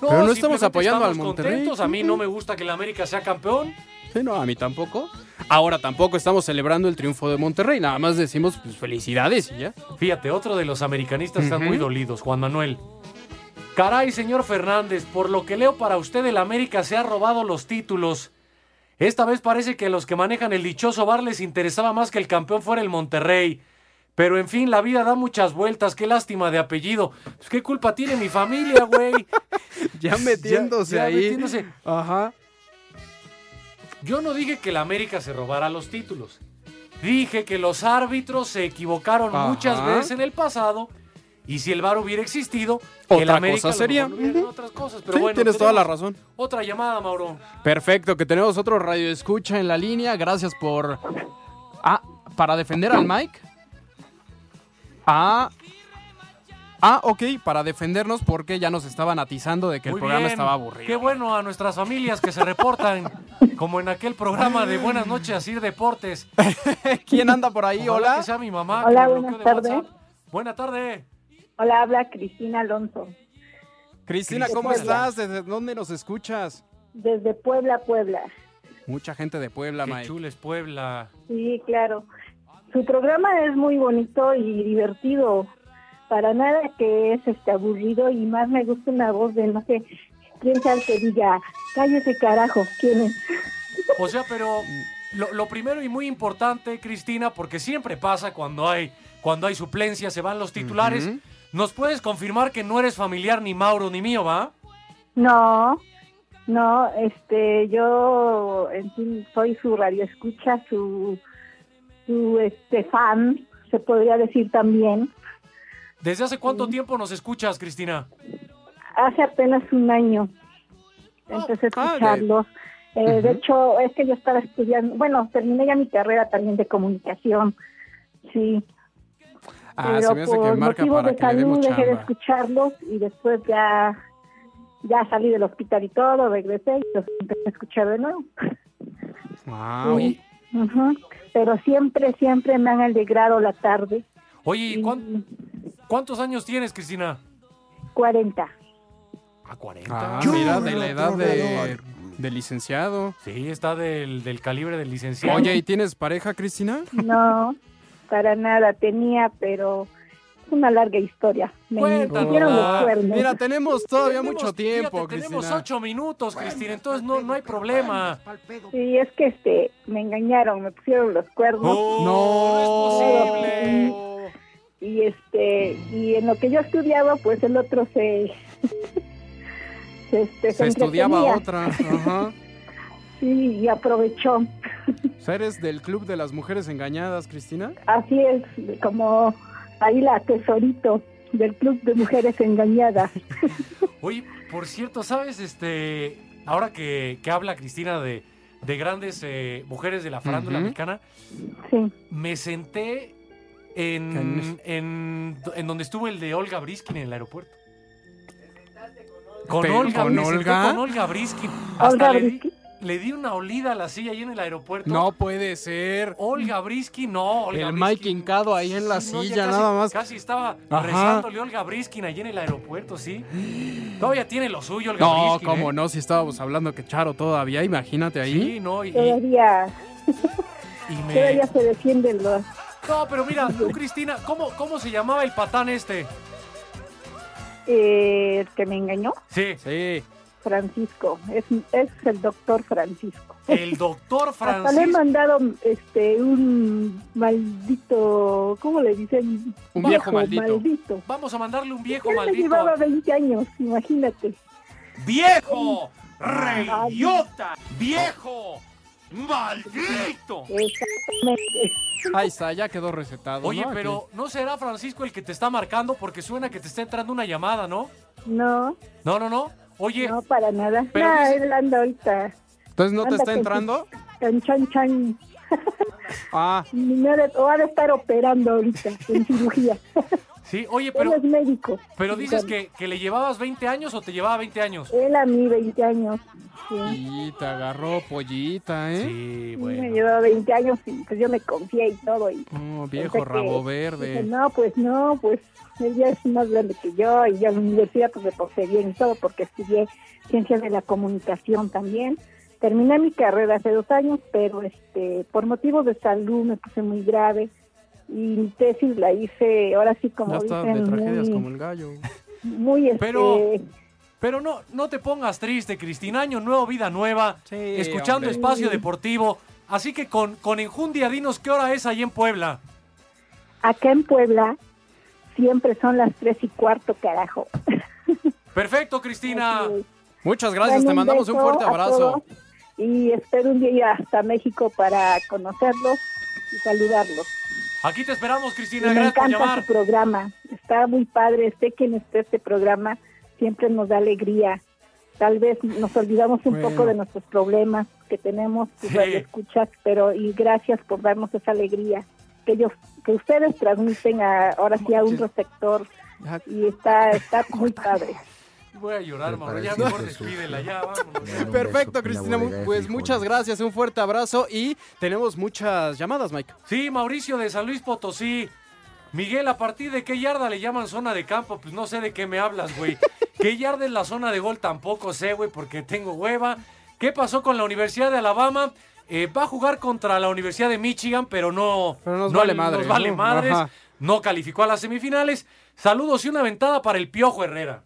Pero no estamos apoyando al estamos Monterrey. contentos. A mí no me gusta que la América sea campeón. sí, no, a mí tampoco. Ahora tampoco estamos celebrando el triunfo de Monterrey, nada más decimos pues, felicidades y ya. Fíjate, otro de los americanistas están Ujú. muy dolidos, Juan Manuel. Caray, señor Fernández, por lo que leo para usted, el América se ha robado los títulos. Esta vez parece que a los que manejan el dichoso bar les interesaba más que el campeón fuera el Monterrey. Pero en fin, la vida da muchas vueltas. Qué lástima de apellido. Pues, ¿Qué culpa tiene mi familia, güey? Ya metiéndose Ya- ya ahí. metiéndose. Ajá. Yo no dije que la América se robara los títulos. Dije que los árbitros se equivocaron Ajá. muchas veces en el pasado. Y si el VAR hubiera existido, Otra el América cosa sería. otras cosas. Pero Sí, bueno, tienes toda la razón. Otra llamada, Mauro. Perfecto, que tenemos otro radio escucha en la línea. Gracias por. Ah, para defender al Mike. Ah. Ah, ok, para defendernos porque ya nos estaban atizando de que el programa bien. estaba aburrido. Qué bueno a nuestras familias que se reportan, como en aquel programa de Buenas noches, Asir Deportes. ¿Quién anda por ahí? Ojalá Hola. que sea mi mamá. Hola, buenas tardes. WhatsApp. Buena tarde. Hola, habla Cristina Alonso. Cristina, ¿cómo Puebla. estás? ¿Desde dónde nos escuchas? Desde Puebla, Puebla. Mucha gente de Puebla, Qué Mike. chules Puebla. Sí, claro. Su programa es muy bonito y divertido. Para nada que es este aburrido y más me gusta una voz de no sé quién sea el que diga, cállese carajo, ¿quién es? O sea, pero lo, lo primero y muy importante, Cristina, porque siempre pasa cuando hay, cuando hay suplencia, se van los titulares. ¿Nos puedes confirmar que no eres familiar ni Mauro ni mío, va? No, No, este, yo en fin soy su radio escucha, su, su este fan, se podría decir también. ¿Desde hace cuánto tiempo nos escuchas, Cristina? Hace apenas un año empecé a escucharlos. Eh, De hecho, es que yo estaba estudiando, bueno, terminé ya mi carrera también de comunicación, sí. Ah, pero se me hace que por marca motivos para de que le demos salud dejé de escucharlos y después ya, ya salí del hospital y todo, regresé y los empecé a escuchar de nuevo. Wow. Sí. Pero siempre, siempre me han alegrado la tarde. Oye, ¿y ¿cuántos años tienes, Cristina? 40. A 40. Ah, mira, de la edad de, de licenciado. Sí, está del, del calibre del licenciado. Oye, ¿y tienes pareja, Cristina? No, para nada tenía, pero es una larga historia. Me Cuéntanos. pusieron los Ah, cuernos. Mira, tenemos todavía Tenemos- mucho tiempo, fíjate, Tenemos Cristina. ocho minutos, Cristina, entonces no, no hay problema. Sí, es que este, me engañaron, me pusieron los cuernos. no, es posible. Y este, y en lo que yo estudiaba, pues el otro se, se, este, Se estudiaba otra. Ajá. Sí, y aprovechó. ¿Eres del club de las mujeres engañadas, Cristina? Así es, como ahí la tesorito del club de mujeres engañadas. Oye, por cierto, ¿sabes? Este, ahora que, que habla Cristina de, de grandes eh, mujeres de la farándula Ujú. mexicana, Sí. me senté en, en, en donde estuvo el de Olga Briskin en el aeropuerto. Con Pero, Olga, ¿con Olga? con Olga Briskin. Hasta Olga le, di, Briskin. le di una olida a la silla ahí en el aeropuerto. No puede ser. Olga Briskin, no. Olga El. Mike hincado ahí en la Sí, no, silla, casi- nada más. Casi estaba Ajá. rezándole Olga Briskin allí en el aeropuerto, ¿sí? Todavía tiene lo suyo, Olga No, Briskin. cómo ¿eh? no, si estábamos hablando que Charo todavía, imagínate ahí. Sí, no, y, y me- todavía se defienden los... No, pero mira, tú, Cristina, ¿cómo, ¿cómo se llamaba el patán este? Eh, el que me engañó, Sí. Sí. Francisco, es, es el doctor Francisco. El doctor Hasta le he Francisco. mandado este un maldito, ¿cómo le dicen? Un viejo maldito. maldito. Vamos a mandarle un viejo Él me maldito. llevaba 20 años, imagínate. ¡Viejo! ¡Reyota! ¡Viejo! ¡Maldito! Exactamente. Ahí está, ya quedó recetado. Oye, pero ¿no será Francisco el que te está marcando? Porque suena que te está entrando una llamada, ¿no? No, No, no, no. Oye, no, para nada. Pero no, dice- él anda ahorita Entonces, ¿no te está con entrando? en chan chan. Ah, O ha de estar operando ahorita en cirugía. sí, oye, él pero, es médico. pero dices que, que le llevabas 20 años o te llevaba 20 años. Él a mí 20 años. Sí. y te agarró pollita, ¿eh? Sí, Me bueno. llevaba 20 años y pues yo me confié y todo. Y Oh, viejo que- rabo dije, verde. no, pues no, pues él ya es más grande que yo y ya en la universidad pues me porté bien y todo porque estudié ciencias de la comunicación también. Terminé mi carrera hace dos años, pero este por motivos de salud me puse muy grave y mi tesis la hice, ahora sí como Ya está de tragedias muy, como el gallo. muy este, Pero- Pero no, no te pongas triste, Cristina. Año nuevo, vida nueva. escuchando hombre. Espacio Deportivo. Así que con, con enjundia, dinos qué hora es ahí en Puebla. acá en Puebla siempre son las tres y cuarto, carajo. Perfecto, Cristina. Muchas gracias, Bueno, te mandamos un fuerte abrazo. Y espero un día ir hasta México para conocerlos y saludarlos. Aquí te esperamos, Y Cristina. me Gracias por encanta llamar. su programa. Está muy padre. Sé que en este, este programa siempre nos da alegría. Tal vez nos olvidamos un Bueno. poco de nuestros problemas que tenemos, Sí. escuchas, pero y gracias por darnos esa alegría que ellos, que ustedes transmiten a, ahora sí a un receptor y está, está muy padre. Voy a llorar, Mauro. Ya mejor despídela, ya, vámonos. Perfecto, Cristina. Pues muchas gracias, un fuerte abrazo y tenemos muchas llamadas, Mike. Sí, Mauricio de San Luis Potosí. Miguel, ¿a partir de qué yarda le llaman zona de campo? Pues no sé de qué me hablas, güey. ¿Qué yarda es la zona de gol? Tampoco sé, güey, porque tengo hueva. ¿Qué pasó con la Universidad de Alabama? Eh, va a jugar contra la Universidad de Michigan, pero no, Pero nos no vale nos madres, vale ¿no? madres. Ajá. No calificó a las semifinales. Saludos y una ventada para el Piojo Herrera.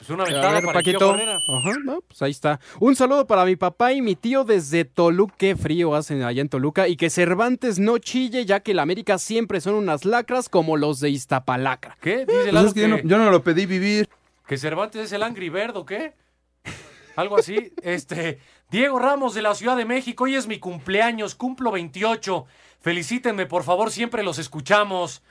Pues una A ventada ver, para Paquito. Ajá, no, pues ahí está. Un saludo para mi papá y mi tío desde Toluca. Qué frío hacen allá en Toluca. Y que Cervantes no chille, ya que la América siempre son unas lacras como los de Iztapalacra. ¿Qué? Dice Pues es que yo no, que, yo no lo pedí vivir. que Cervantes es el Angry Bird, ¿o qué? Algo así. Este, Diego Ramos de la Ciudad de México, hoy es mi cumpleaños, cumplo 28. Felicítenme, por favor, siempre los escuchamos.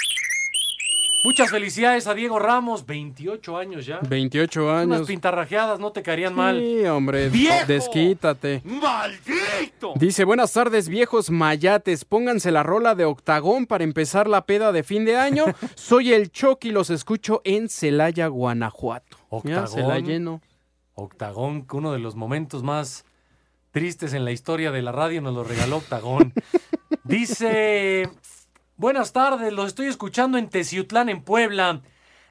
Muchas felicidades a Diego Ramos, 28 años ya. 28 Unas años. pintarrajeadas no te caerían mal. Sí, hombre, ¡Viejo! desquítate. ¡Maldito! Dice, buenas tardes, viejos mayates. Pónganse la rola de Octagón para empezar la peda de fin de año. Soy el Chucky, los escucho en Celaya, Guanajuato. Octagón. lleno. Octagón, que uno de los momentos más tristes en la historia de la radio nos lo regaló Octagón. Dice, buenas tardes, los estoy escuchando en Teciutlán, en Puebla.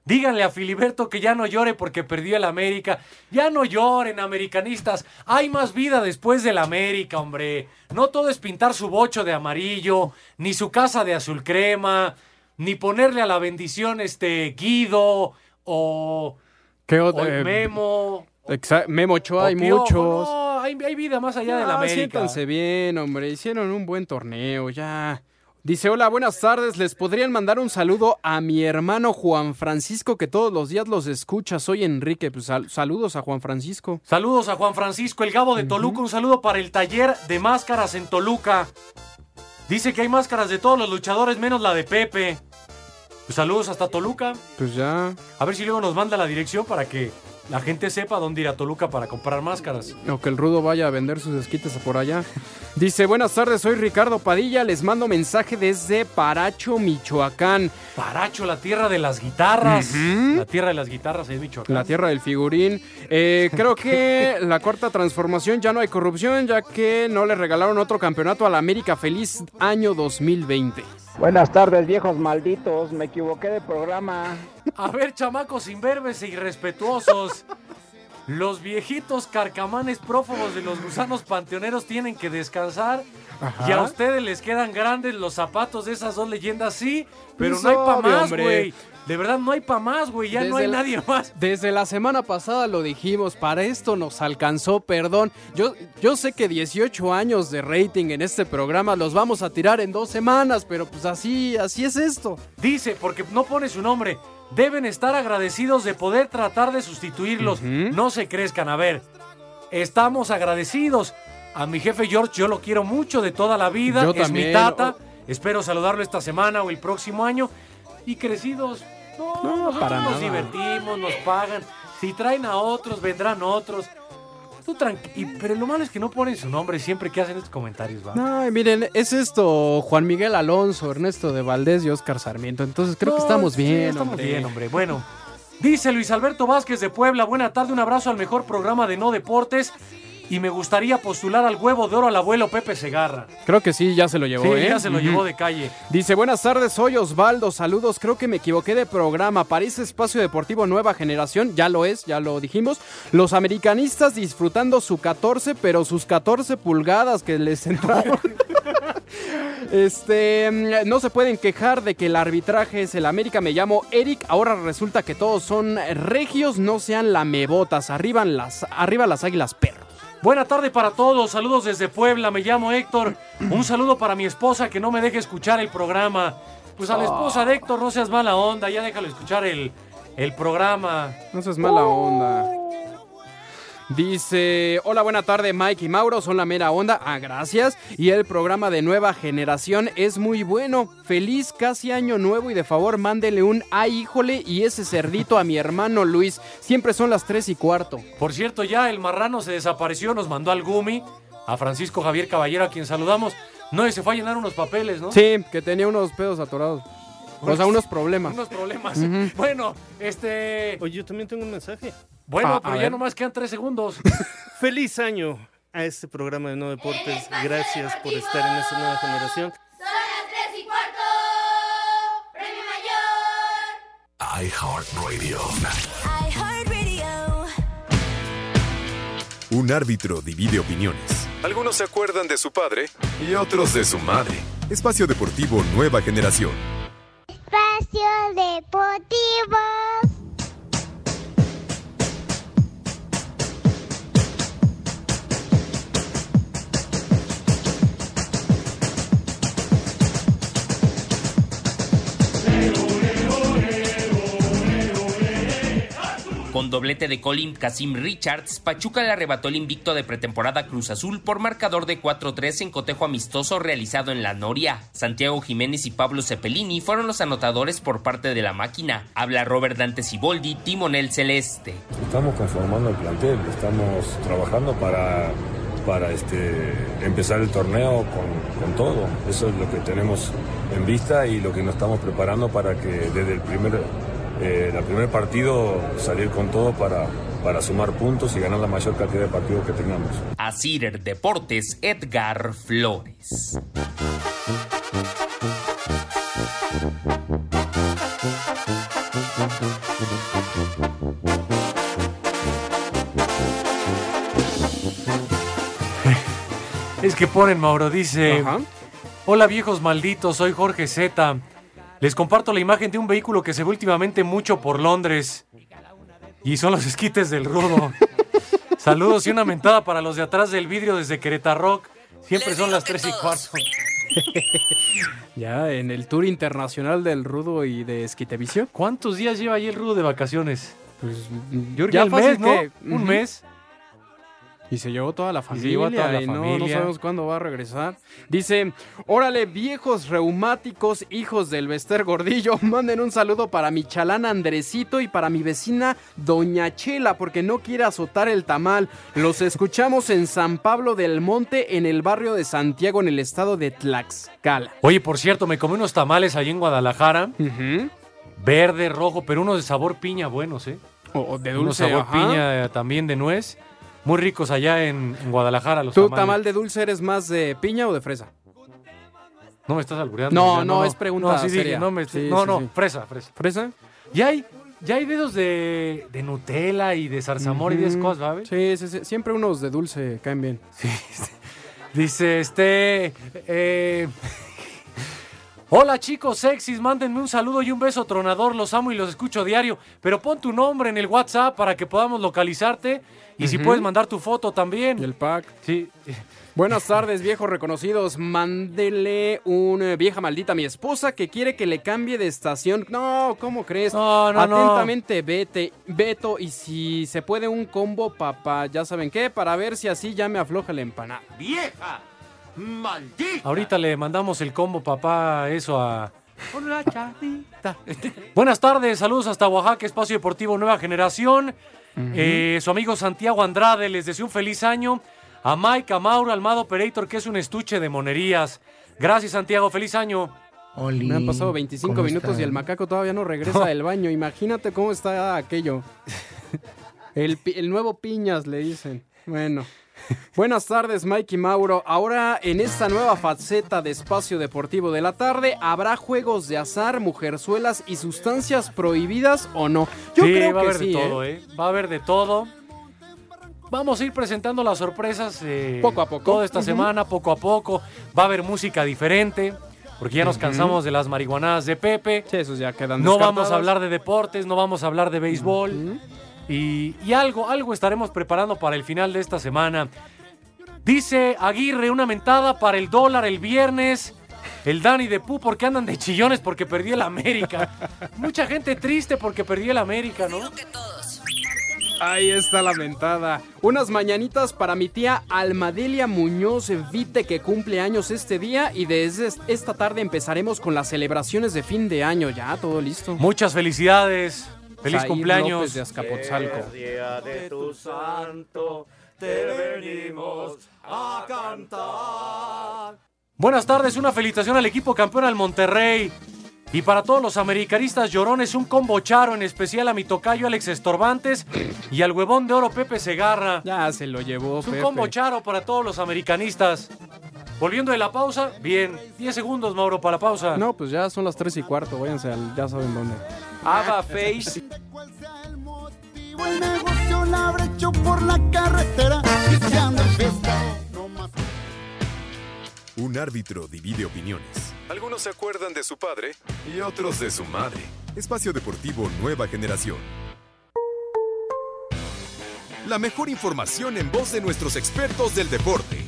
Díganle a Filiberto que ya no llore porque perdió el América. Ya no lloren, americanistas. Hay más vida después del América, hombre. No todo es pintar su bocho de amarillo, ni su casa de azul crema, ni ponerle a la bendición este Guido o, ¿Qué o ot- el eh, Memo. Memo Ochoa, hay Piojo. muchos. No, hay, hay vida más allá del Ah, América. siéntanse bien, hombre. Hicieron un buen torneo, ya. Dice, hola, buenas tardes. ¿Les podrían mandar un saludo a mi hermano Juan Francisco, que todos los días los escucha? Soy Enrique. Pues sal- saludos a Juan Francisco. Saludos a Juan Francisco, el Gabo de Toluca. Un saludo para el taller de máscaras en Toluca. Dice que hay máscaras de todos los luchadores menos la de Pepe. Pues saludos hasta Toluca. Pues ya. A ver si luego nos manda la dirección para que la gente sepa dónde ir a Toluca para comprar máscaras. O que el rudo vaya a vender sus esquites por allá. Dice, buenas tardes, soy Ricardo Padilla. Les mando mensaje desde Paracho, Michoacán. Paracho, la tierra de las guitarras. La tierra de las guitarras es Michoacán. La tierra del figurín. Eh, creo que la cuarta transformación ya no hay corrupción, ya que no le regalaron otro campeonato a la América. Feliz año 2020. Buenas tardes, viejos malditos. Me equivoqué de programa. A ver, chamacos imberbes e irrespetuosos. Los viejitos carcamanes prófugos de los gusanos panteoneros tienen que descansar. Ajá. Y a ustedes les quedan grandes los zapatos de esas dos leyendas, sí. Pero no hay pa' más, güey. De verdad, no hay pa' más, güey. Ya no hay la- nadie más. Desde la semana pasada lo dijimos, para esto nos alcanzó, perdón. Yo, yo sé que 18 años de rating en este programa los vamos a tirar en dos semanas, pero pues así, así es esto. Dice, porque no pone su nombre. Deben estar agradecidos de poder tratar de sustituirlos. No se crezcan. A ver, estamos agradecidos. A mi jefe George yo lo quiero mucho de toda la vida. Yo es también. mi tata. Espero saludarlo esta semana o el próximo año. Y crecidos. No, nosotros para nos nada. divertimos, nos pagan. Si traen a otros, vendrán otros. Tú y- pero lo malo es que no ponen su nombre siempre que hacen estos comentarios, ¿va? No, miren, es esto Juan Miguel Alonso, Ernesto de Valdés y Oscar Sarmiento. Entonces creo que estamos sí, bien, estamos hombre. bien, hombre. Bueno, dice Luis Alberto Vázquez de Puebla. Buena tarde, un abrazo al mejor programa de No Deportes. Y me gustaría postular al huevo de oro al abuelo Pepe Segarra. Creo que sí, ya se lo llevó, sí, ¿eh? ya se lo llevó de calle. Dice, buenas tardes, soy Osvaldo, saludos, creo que me equivoqué de programa, París Espacio Deportivo Nueva Generación, ya lo es, ya lo dijimos, los americanistas disfrutando su 14, pero sus 14 pulgadas que les entraron. Este, mm, no se pueden quejar de que el arbitraje es el América, me llamo Eric, ahora resulta que todos son regios, no sean lamebotas, arriba las, arriba las águilas perros. Buena tarde para todos, saludos desde Puebla, me llamo Héctor. Un saludo para mi esposa que no me deje escuchar el programa. Pues a la esposa de Héctor, no seas mala onda, ya déjalo escuchar el, el programa. No seas mala onda. Dice, hola, buena tarde, Mike y Mauro, son la mera onda. Ah, gracias. Y el programa de nueva generación es muy bueno. Feliz casi año nuevo y de favor mándele un ay, híjole, y ese cerdito a mi hermano Luis. Siempre son las tres y cuarto. Por cierto, ya el marrano se desapareció, nos mandó al Gumi, a Francisco Javier Caballero, a quien saludamos. No, y se fue a llenar unos papeles, ¿no? Sí, que tenía unos pedos atorados. O sea, unos problemas. Unos problemas. Bueno, este. Oye, yo también tengo un mensaje. Bueno, Ah, pero ya ver. nomás quedan tres segundos. Feliz año a este programa de No Deportes. Gracias por estar en esta nueva generación. Son las 3 y cuarto. Premio Mayor. iHeartRadio. iHeartRadio. Un árbitro divide opiniones. Algunos se acuerdan de su padre y otros de su madre. Espacio Deportivo Nueva Generación. Espacio Deportivo. Con doblete de Colin Casim Richards, Pachuca le arrebató el invicto de pretemporada Cruz Azul por marcador de 4-3 en cotejo amistoso realizado en la Noria. Santiago Jiménez y Pablo Cepelini fueron los anotadores por parte de la máquina. Habla Robert Dante Siboldi, timonel celeste. Estamos conformando el plantel, estamos trabajando para, para este, empezar el torneo con, con todo. Eso es lo que tenemos en vista y lo que nos estamos preparando para que desde el primer, eh, el primer partido salir con todo para, para sumar puntos y ganar la mayor cantidad de partidos que tengamos. A Cider Deportes, Edgar Flores. Es que ponen, Mauro, dice... Hola viejos malditos, soy Jorge Z. Les comparto la imagen de un vehículo que se ve últimamente mucho por Londres. Y son los esquites del rudo. Saludos y una mentada para los de atrás del vidrio desde Querétaro Rock. Siempre son las 3 y cuarto. Ya en el tour internacional del Rudo y de Esquitevisión. ¿Cuántos días lleva ahí el rudo de vacaciones? Pues Yo creo ya que el mes, ¿no? que- Un mes. Y se llevó toda la familia. llevó a toda la y no- sabemos cuándo va a regresar. Dice, órale, viejos reumáticos, hijos del Bester Gordillo, manden un saludo para mi chalán Andresito y para mi vecina Doña Chela, porque no quiere azotar el tamal. Los escuchamos en San Pablo del Monte, en el barrio de Santiago, en el estado de Tlaxcala. Oye, por cierto, me comí unos tamales allí en Guadalajara. Verde, rojo, pero unos de sabor piña buenos, ¿eh? O de Unos dulce, sabor ajá. piña eh, también de nuez. Muy ricos allá en, en Guadalajara los ¿Tu tamales. tamal de dulce eres más de piña o de fresa? No me estás albureando. No, no, es pregunta No, sí seria. no, me- Sí, no, sí, no, sí. fresa, fresa. ¿Fresa? Ya hay, ya hay dedos de, de Nutella y de zarzamora y de esas Ujú. cosas, ¿sabes? Sí, sí, sí. Siempre unos de dulce caen bien. Dice este. eh, Hola chicos sexys, mándenme un saludo y un beso tronador, los amo y los escucho diario, pero pon tu nombre en el WhatsApp para que podamos localizarte y si puedes mandar tu foto también. Y el pack. Sí. Buenas tardes, viejos reconocidos. Mándele una vieja maldita a mi esposa que quiere que le cambie de estación. No, ¿cómo crees? No, no, no. Atentamente, vete, Beto. Y si se puede un combo, papá, ya saben qué, para ver si así ya me afloja la empanada. ¡Vieja! ¡Maldita! Ahorita le mandamos el combo papá eso a... Hola, chavita. Buenas tardes, saludos hasta Oaxaca, Espacio Deportivo Nueva Generación. Eh, su amigo Santiago Andrade les desea un feliz año. A Mike, a Mauro, al Mado Operator, que es un estuche de monerías. Gracias, Santiago, feliz año. Me han pasado 25 minutos y el macaco todavía no regresa del baño. Imagínate cómo está aquello. El, nuevo Piñas, le dicen. Bueno. Buenas tardes, Mike y Mauro. Ahora, en esta nueva faceta de espacio deportivo de la tarde, ¿habrá juegos de azar, mujerzuelas y sustancias prohibidas o no? Yo sí, creo va a que haber sí, de ¿eh? todo, ¿eh? Va a haber de todo. Vamos a ir presentando las sorpresas eh, Poco a poco. Toda esta semana, poco a poco. Va a haber música diferente, porque ya nos cansamos de las marihuanadas de Pepe. Sí, esos ya quedan No vamos a hablar de deportes, no vamos a hablar de béisbol. Y, y algo, algo estaremos preparando para el final de esta semana. Dice Aguirre, una mentada para el dólar el viernes. El Dani de Pu, porque andan de chillones porque perdió el América. Mucha gente triste porque perdió el América, ¿no? Ahí está la mentada. Unas mañanitas para mi tía Almadelia Muñoz Vite que cumple años este día y desde es- esta tarde empezaremos con las celebraciones de fin de año. Ya, todo listo. Muchas felicidades. Feliz cumpleaños. López de Azcapotzalco. día de tu santo, te venimos a cantar. Buenas tardes, una felicitación al equipo campeón al Monterrey. Y para todos los americanistas llorones, un combo charo, en especial a mi tocayo Alex Estorbantes y al huevón de oro Pepe Segarra. Ya se lo llevó, Es un Pepe. combo charo para todos los americanistas. Volviendo de la pausa, bien, 10 segundos, Mauro, para la pausa. No, pues ya son las 3 y cuarto. Váyanse al. Ya saben dónde. Ava Face. El negocio la habrá hecho por la carretera. Un árbitro divide opiniones. Algunos se acuerdan de su padre y otros de su madre. Espacio Deportivo Nueva Generación. La mejor información en voz de nuestros expertos del deporte.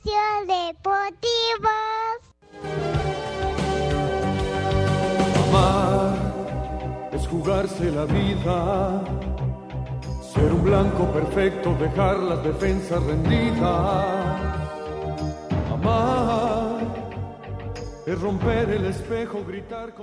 Espacio Deportivo. Amar es jugarse la vida, ser un blanco perfecto, dejar las defensas rendidas. Amar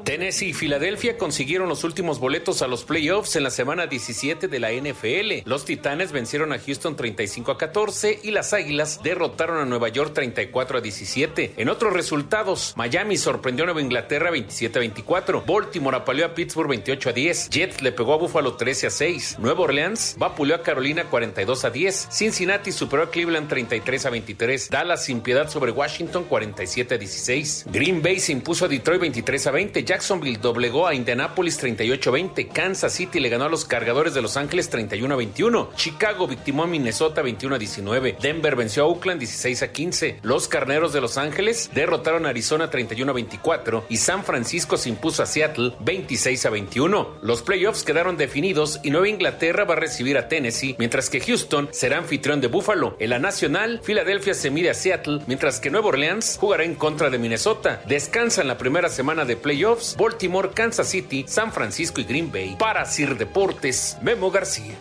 Tennessee y Filadelfia consiguieron los últimos boletos a los playoffs en la semana 17 de la NFL. Los Titanes vencieron a Houston 35 a 14 y las Águilas derrotaron a Nueva York 34 a 17. En otros resultados, Miami sorprendió a Nueva Inglaterra 27 a 24. Baltimore apaleó a Pittsburgh 28 a 10. Jets le pegó a Buffalo 13 a 6. Nueva Orleans vapuleó a Carolina 42 a 10. Cincinnati superó a Cleveland 33 a 23. Dallas sin piedad sobre Washington 47 a 16. Green Bay se impuso a Detroit 23 a 20. Jacksonville doblegó a Indianapolis 38 a 20. Kansas City le ganó a los cargadores de Los Ángeles 31 a 21. Chicago victimó a Minnesota 21 a 19. Denver venció a Oakland 16 a 15. Los carneros de Los Ángeles derrotaron a Arizona 31 a 24. Y San Francisco se impuso a Seattle 26 a 21. Los playoffs quedaron definidos y Nueva Inglaterra va a recibir a Tennessee, mientras que Houston será anfitrión de Buffalo. En la nacional, Filadelfia se mide a Seattle, mientras que Nueva Orleans jugará en contra de Minnesota. Descansan la primera semana de playoffs Baltimore, Kansas City, San Francisco y Green Bay. Para Sir Deportes, Memo García.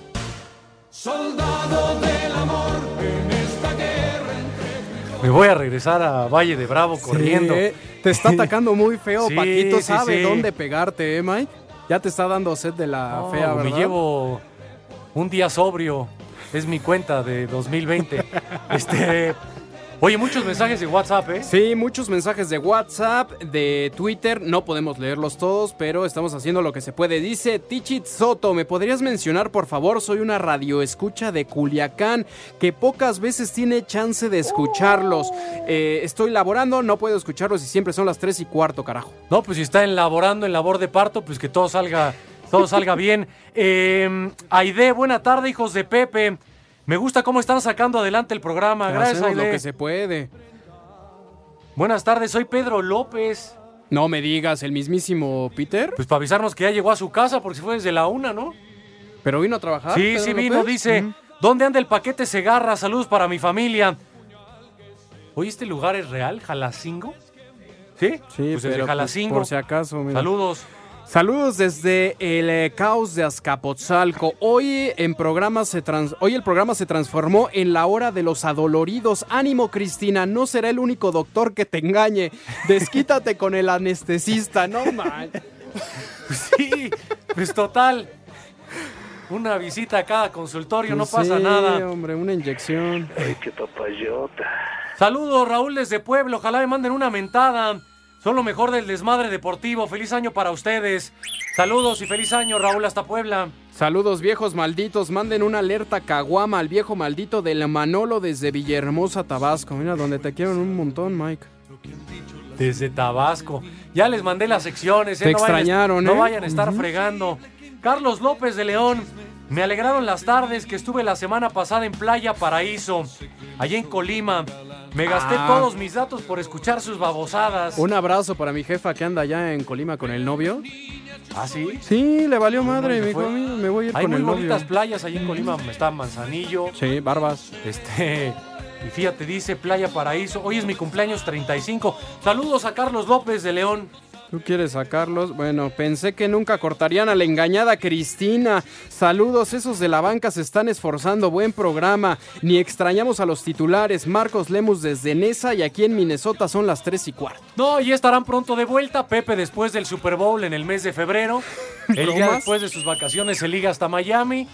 Soldado del amor en esta guerra. Me voy a regresar a Valle de Bravo corriendo. Sí, te está atacando muy feo. Sí, Paquito sabe sí. dónde pegarte, ¿eh, Mike? Ya te está dando sed de la fea, ¿verdad? me llevo un día sobrio. Es mi cuenta de 2020. este, oye, muchos mensajes de WhatsApp, ¿eh? Sí, muchos mensajes de WhatsApp, de Twitter, no podemos leerlos todos, pero estamos haciendo lo que se puede. Dice Tichit Soto, ¿me podrías mencionar, por favor? Soy una radioescucha de Culiacán que pocas veces tiene chance de escucharlos. Eh, estoy laborando, no puedo escucharlos y siempre son las 3 y cuarto, carajo. No, pues si está elaborando en labor de parto, pues que todo salga, todo salga bien. Eh, Aide, buena tarde, hijos de Pepe. Me gusta cómo están sacando adelante el programa. Gracias, Hacemos lo que se puede. Buenas tardes, soy Pedro López. No me digas, el mismísimo Peter. Pues para avisarnos que ya llegó a su casa, porque se fue desde la una, ¿no? Pero vino a trabajar. Sí, Pedro sí vino, dice. ¿Dónde anda el paquete Segarra? Saludos para mi familia. Oye, ¿este lugar es real? ¿Jalacingo? ¿Sí? Sí, Pues pero pues, Jalacingo. por si acaso. mira. Saludos. Saludos desde el eh, caos de Azcapotzalco. Hoy en programa se trans- hoy el programa se transformó en la hora de los adoloridos. Ánimo, Cristina, no será el único doctor que te engañe. Desquítate con el anestesista, no man. Sí, pues total. Una visita a cada consultorio, no pasa Pues Sí, nada. hombre, una inyección. Ay, qué papayota. Saludos, Raúl desde Pueblo. Ojalá me manden una mentada. Son lo mejor del desmadre deportivo. Feliz año para ustedes. Saludos y feliz año, Raúl, hasta Puebla. Saludos viejos malditos, manden una alerta caguama al viejo maldito del Manolo desde Villahermosa, Tabasco. Mira, donde te quieren un montón, Mike. Desde Tabasco. Ya les mandé las secciones. ¿eh? Te no vayan a- extrañaron, No ¿eh? vayan a estar Ujú. fregando. Carlos López de León. Me alegraron las tardes que estuve la semana pasada en Playa Paraíso, allá en Colima. Me gasté Ah. todos mis datos por escuchar sus babosadas. Un abrazo para mi jefa que anda allá en Colima con el novio. ¿Ah, sí? Sí, le valió madre, ¿Dónde me dijo, fue? "Mira, me voy a ir Hay con muy el novio. bonitas playas allí en Colima. Está Manzanillo. Sí, barbas. Este. Y fíjate, dice Playa Paraíso. Hoy es mi cumpleaños 35. Saludos a Carlos López de León. ¿Tú quieres sacarlos? Bueno, pensé que nunca cortarían a la engañada Cristina. Saludos, esos de la banca se están esforzando. Buen programa. Ni extrañamos a los titulares. Marcos Lemus desde Nesa y aquí en Minnesota son las 3 y cuarto. No, y estarán pronto de vuelta. Pepe después del Super Bowl en el mes de febrero. El día después de sus vacaciones se liga hasta Miami.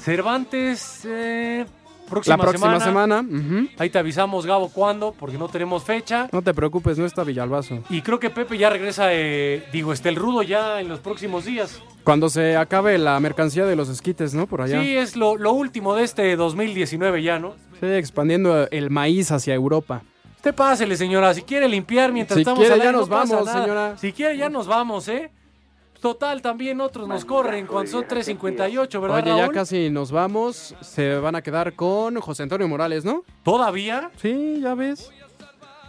Cervantes, eh, próxima, la próxima semana. Ahí te avisamos, Gabo, cuándo, porque no tenemos fecha. No te preocupes, no está Villalbazo. Y creo que Pepe ya regresa, eh, digo, este el rudo ya en los próximos días. Cuando se acabe la mercancía de los esquites, ¿no? Por allá. Sí, es lo, lo último de este 2019 ya, ¿no? Sí, expandiendo el maíz hacia Europa. Usted pásele, señora. Si quiere limpiar mientras Si estamos quiere, al ya aire, nos no pasa vamos, señora. Si quiere, ya nos vamos, ¿eh? Total, también otros nos corren cuando son 3.58, ¿verdad, Oye, ya casi nos vamos. Se van a quedar con José Antonio Morales, ¿no? ¿Todavía? Sí, ya ves.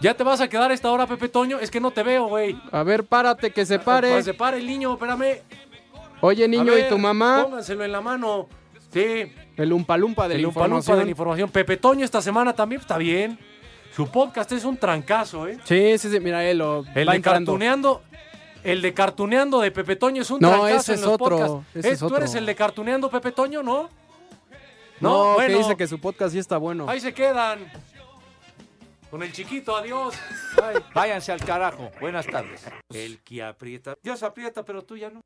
¿Ya te vas a quedar a esta hora, Pepe Toño? Es que no te veo, güey. A ver, párate, que se pare. Pues se pare el niño, espérame. Oye, A niño, ver, ¿y tu mamá? Pónganselo en la mano. Sí. El umpalumpa de el la información. de la información. Pepe Toño esta semana también está bien. Su podcast es un trancazo, ¿eh? Sí, sí, sí, mira, él lo El va de encarando. Cartuneando. El de Cartuneando de Pepe Toño es un No, trancazo ese en es los otro, podcasts. ese ¿Eh? es ¿Tú otro. eres el de Cartuneando Pepe Toño, no? No, bueno. que dice que su podcast sí está bueno. Ahí se quedan. Con el chiquito, adiós. Váyanse al carajo. Buenas tardes. El que aprieta. Dios aprieta, pero tú ya no.